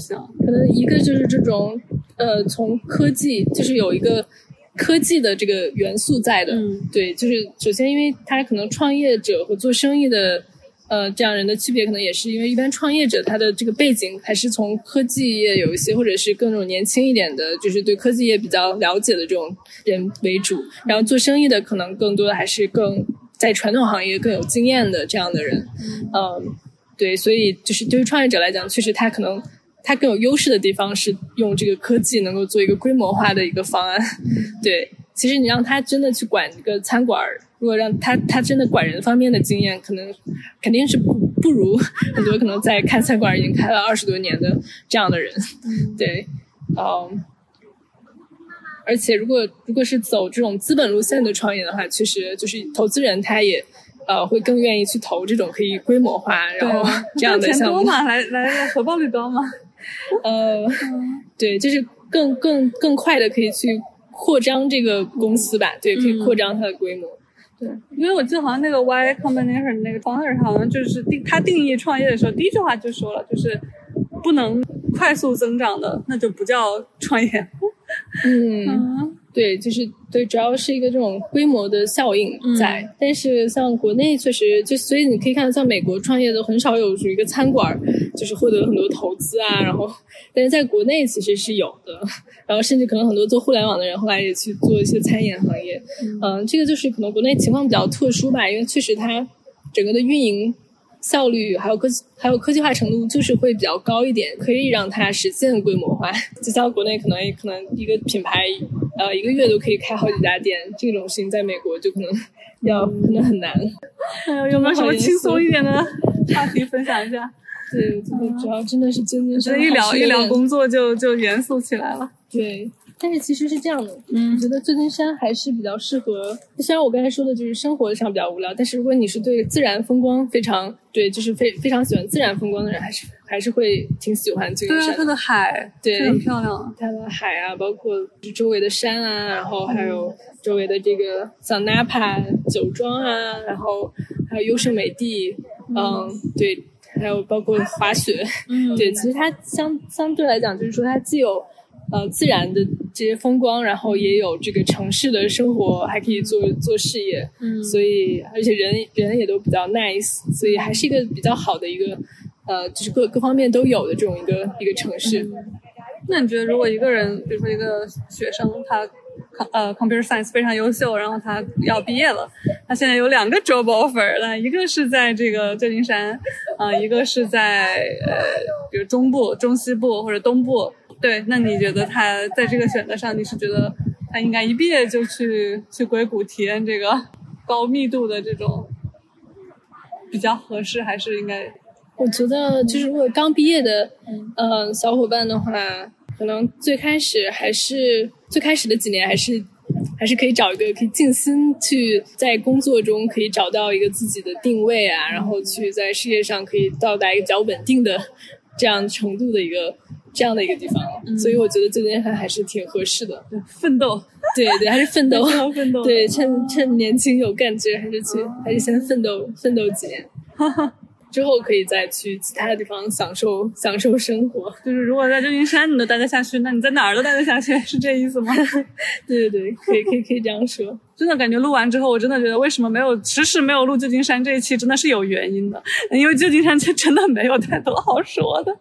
可能一个就是这种，呃，从科技就是有一个科技的这个元素在的。嗯对，就是首先，因为他可能创业者和做生意的，呃，这样人的区别，可能也是因为一般创业者他的这个背景还是从科技业有一些，或者是更那种年轻一点的，就是对科技业比较了解的这种人为主。然后做生意的可能更多的还是更在传统行业更有经验的这样的人。嗯，对，所以就是对于创业者来讲，确实他可能。他更有优势的地方是用这个科技能够做一个规模化的一个方案，[laughs] 对。其实你让他真的去管一个餐馆儿，如果让他他真的管人方面的经验，可能肯定是不不如 [laughs] 很多可能在看餐馆已经开了二十多年的这样的人，对，嗯。而且如果如果是走这种资本路线的创业的话，其实就是投资人他也呃会更愿意去投这种可以规模化然后这样的项目钱多嘛，来来回报率高嘛。呃，对，就是更更更快的可以去扩张这个公司吧，对，可以扩张它的规模。对，因为我记得好像那个 Y Combinator 那个 founder 好像就是定他定义创业的时候，第一句话就说了，就是不能快速增长的，那就不叫创业。嗯，对，就是对，主要是一个这种规模的效应在。嗯但是像国内确实就，所以你可以看到，像美国创业的很少有属于一个餐馆儿，就是获得很多投资啊。然后，但是在国内其实是有的。然后甚至可能很多做互联网的人后来也去做一些餐饮行业。嗯、这个就是可能国内情况比较特殊吧，因为确实它整个的运营。效率还有科技还有科技化程度就是会比较高一点，可以让它实现规模化。[laughs] 就像国内可能可能一个品牌，呃，一个月都可以开好几家店，这种事情在美国就可能要可能很难。还有有没有什么轻松一点的 [laughs] 话题分享一下？对，这个主要真的是真的是一聊一聊工作就就严肃起来了。对。但是其实是这样的，嗯我觉得旧金山还是比较适合。虽然我刚才说的就是生活上比较无聊，但是如果你是对自然风光非常对，就是非非常喜欢自然风光的人，还是还是会挺喜欢旧金对啊，它的海对很漂亮的。它的海啊，包括周围的山啊，然后还有周围的这个像 Napa 酒庄啊，然后还有优胜美地，嗯，对，还有包括滑雪，嗯 [laughs] 对，其实它相相对来讲，就是说它既有呃自然的这些风光，然后也有这个城市的生活，还可以做做事业，嗯所以而且人人也都比较 nice，所以还是一个比较好的一个呃，就是各各方面都有的这种一个一个城市。那你觉得，如果一个人，比如说一个学生，他呃 computer science 非常优秀，然后他要毕业了，他现在有两个 job offer，那一个是在这个旧金山，啊、一个是在呃，比如中部、中西部或者东部。对，那你觉得他在这个选择上，你是觉得他应该一毕业就去去硅谷体验这个高密度的这种比较合适，还是应该我觉得就是如果刚毕业的，呃，小伙伴的话，可能最开始还是最开始的几年还是还是可以找一个可以静心去在工作中可以找到一个自己的定位啊，然后去在事业上可以到达一个比较稳定的这样程度的一个这样的一个地方。所以我觉得这件事还是挺合适的。奋斗？对对，还是 [laughs] 奋斗，奋斗。对，趁趁年轻有干劲，还是去，还是先奋斗奋斗几年。[laughs] 之后可以再去其他的地方享受享受生活。就是如果在旧金山你都待得下去，那你在哪儿都待得下去，是这意思吗？[laughs] 对对对，可以可以可以这样说。真的感觉录完之后，我真的觉得为什么没有迟迟没有录旧金山这一期，真的是有原因的。因为旧金山就真的没有太多好说的，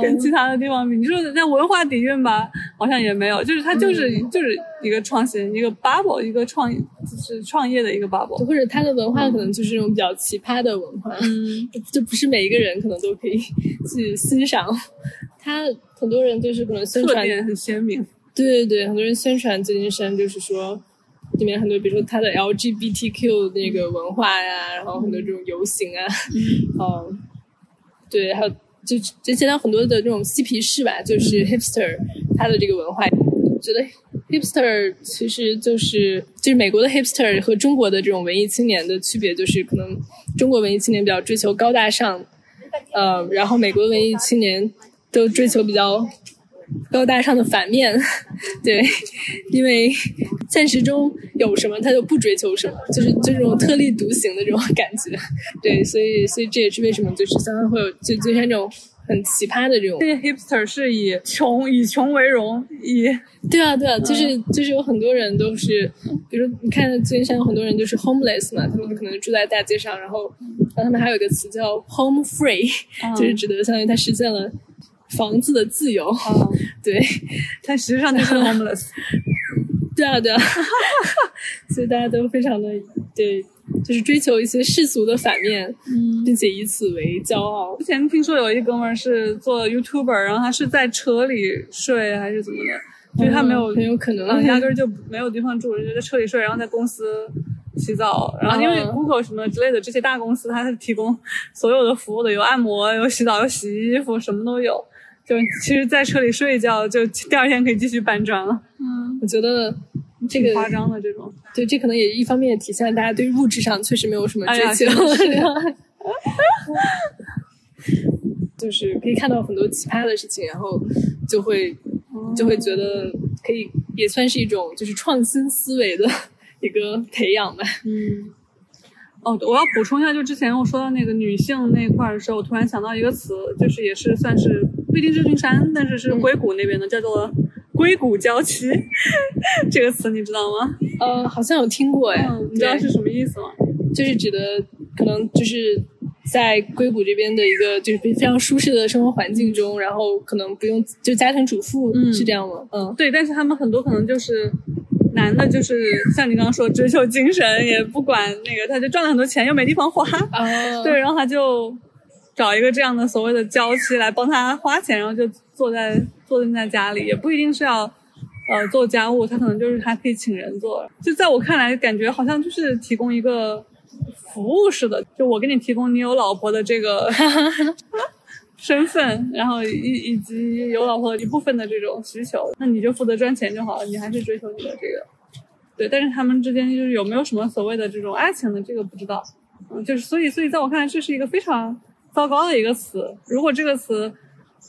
跟其他的地方比。你说在文化底蕴吧，好像也没有，就是它就是、就是一个创新，一个 bubble，一个创就是创业的一个 bubble。或者它的文化可能就是那种比较奇葩的文化，嗯，就不是每一个人可能都可以去欣赏。它很多人就是可能宣传，特点很鲜明。对对对，很多人宣传旧金山就是说。里面很多，比如说它的 LGBTQ 那个文化呀，然后很多这种游行啊，嗯，对，还有就就现在很多的这种嬉皮士吧，就是 hipster 它的这个文化，我觉得 hipster 其实就是就是美国的 hipster 和中国的这种文艺青年的区别，就是可能中国文艺青年比较追求高大上，呃，然后美国文艺青年都追求比较。高大上的反面，对，因为现实中有什么他就不追求什么，就是就这种特立独行的这种感觉，对，所以所以这也是为什么就是相当会有就就像这种很奇葩的这种。这些 hipster 是以穷以穷为荣，以对啊对啊，就是就是有很多人都是，比如你看金山有很多人就是 homeless 嘛，他们可能住在大街上，然后然后他们还有一个词叫 home free，就是指的相当于他实现了房子的自由。[laughs] 对，但实际上就是 homeless。[laughs] 对啊对啊，[laughs] 所以大家都非常的对。就是追求一些世俗的反面，嗯，并且以此为骄傲。之前听说有一哥们儿是做 YouTuber，然后他是在车里睡还是怎么的，就是他没有很有可能，压根儿就没有地方住，就在车里睡，然后在公司洗澡。然后因为 Google 什么之类的这些大公司，它是提供所有的服务的，有按摩，有洗澡，有洗衣服，什么都有。就其实，在车里睡一觉，就第二天可以继续搬砖了。嗯，我觉得。这个夸张的这种，对，这可能也一方面也体现了大家对物质上确实没有什么追求，[laughs] 就是可以看到很多奇葩的事情，然后就会就会觉得可以也算是一种就是创新思维的 [laughs] 一个培养吧。嗯，哦，我要补充一下，就之前我说到那个女性那块的时候，我突然想到一个词，就是也是算是不一定是君山，但是是硅谷那边的，叫做。硅谷娇妻这个词你知道吗？呃，好像有听过哎，你知道是什么意思吗？就是指的可能就是在硅谷这边的一个就是非常舒适的生活环境中，然后可能不用就家庭主妇是这样吗？嗯，对，但是他们很多可能就是男的，就是像你刚刚说追求精神，也不管那个，他就赚了很多钱又没地方花，对，然后他就找一个这样的所谓的娇妻来帮他花钱，然后就坐在。坐在家里也不一定是要，呃，做家务，他可能就是还可以请人做。就在我看来，感觉好像就是提供一个服务似的，就我给你提供你有老婆的这个 [laughs] 身份，然后以以及有老婆的一部分的这种需求，那你就负责赚钱就好了，你还是追求你的这个。对，但是他们之间就是有没有什么所谓的这种爱情的，这个不知道。嗯，就是所以，所以在我看来，这是一个非常糟糕的一个词。如果这个词。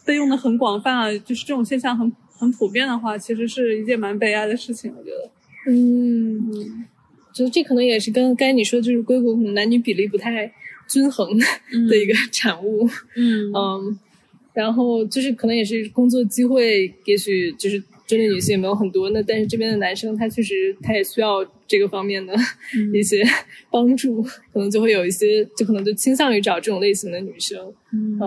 被用的很广泛啊，就是这种现象很很普遍的话，其实是一件蛮悲哀的事情，我觉得。嗯嗯，就这可能也是跟刚才你说，就是硅谷可能男女比例不太均衡的一个产物。嗯嗯，然后就是可能也是工作机会，也许就是针对女性也没有很多，那但是这边的男生他确实他也需要这个方面的一些 [laughs] 帮助，可能就会有一些，就可能就倾向于找这种类型的女生。嗯。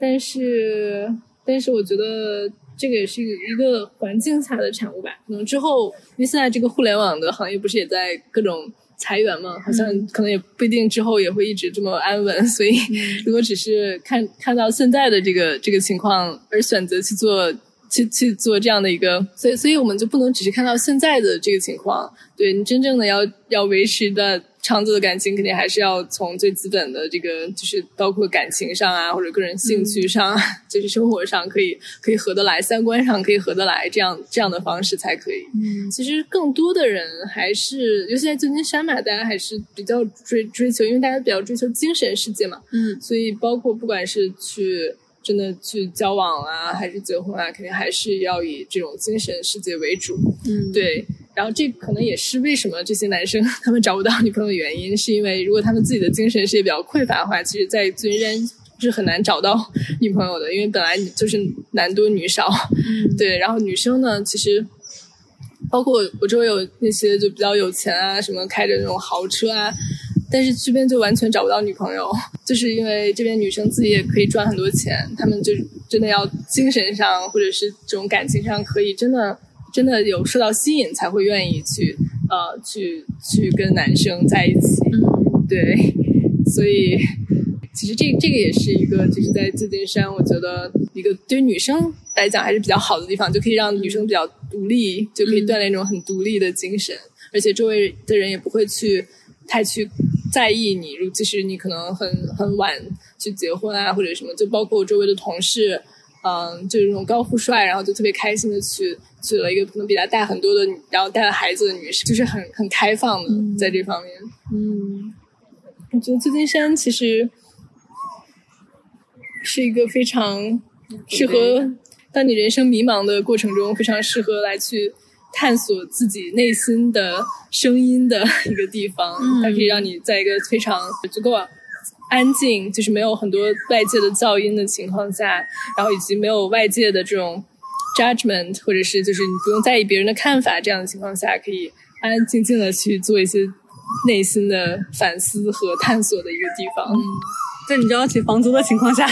但是，但是我觉得这个也是一个环境下的产物吧。可能之后，因为现在这个互联网的行业不是也在各种裁员嘛，好像可能也不一定之后也会一直这么安稳。所以，如果只是看看到现在的这个这个情况而选择去做去去做这样的一个，所以，所以我们就不能只是看到现在的这个情况。对你真正的要要维持的。长久的感情肯定还是要从最基本的这个，就是包括感情上啊，或者个人兴趣上，[laughs] 就是生活上可以可以合得来，三观上可以合得来，这样这样的方式才可以。嗯，其实更多的人还是，尤其在旧金山嘛，大家还是比较追追求，因为大家比较追求精神世界嘛。嗯，所以包括不管是去真的去交往啊，还是结婚啊，肯定还是要以这种精神世界为主。嗯，对。然后这可能也是为什么这些男生他们找不到女朋友的原因，是因为如果他们自己的精神世界比较匮乏的话，其实，在旧金山是很难找到女朋友的，因为本来就是男多女少。对，然后女生呢，其实包括我周围有那些就比较有钱啊，什么开着那种豪车啊，但是这边就完全找不到女朋友，[laughs] 就是因为这边女生自己也可以赚很多钱，她们就真的要精神上或者是这种感情上可以真的。真的有受到吸引才会愿意去，呃，去去跟男生在一起，对，[laughs] 所以其实这这个也是一个就是在旧金山，我觉得一个对于女生来讲还是比较好的地方，就可以让女生比较独立，就可以锻炼一种很独立的精神，而且周围的人也不会去太去在意你，如即使你可能很很晚去结婚啊或者什么，就包括我周围的同事。嗯，就是那种高富帅，然后就特别开心的去娶了一个可能比他大很多的，然后带了孩子的女生，就是很很开放的在这方面。嗯，我觉得旧金山其实是一个非常适合当你人生迷茫的过程中，非常适合来去探索自己内心的声音的一个地方。它可以让你在一个非常足够。安静，就是没有很多外界的噪音的情况下，然后以及没有外界的这种 judgment，或者是就是你不用在意别人的看法这样的情况下，可以安安静静的去做一些内心的反思和探索的一个地方。在你交得起房租的情况下。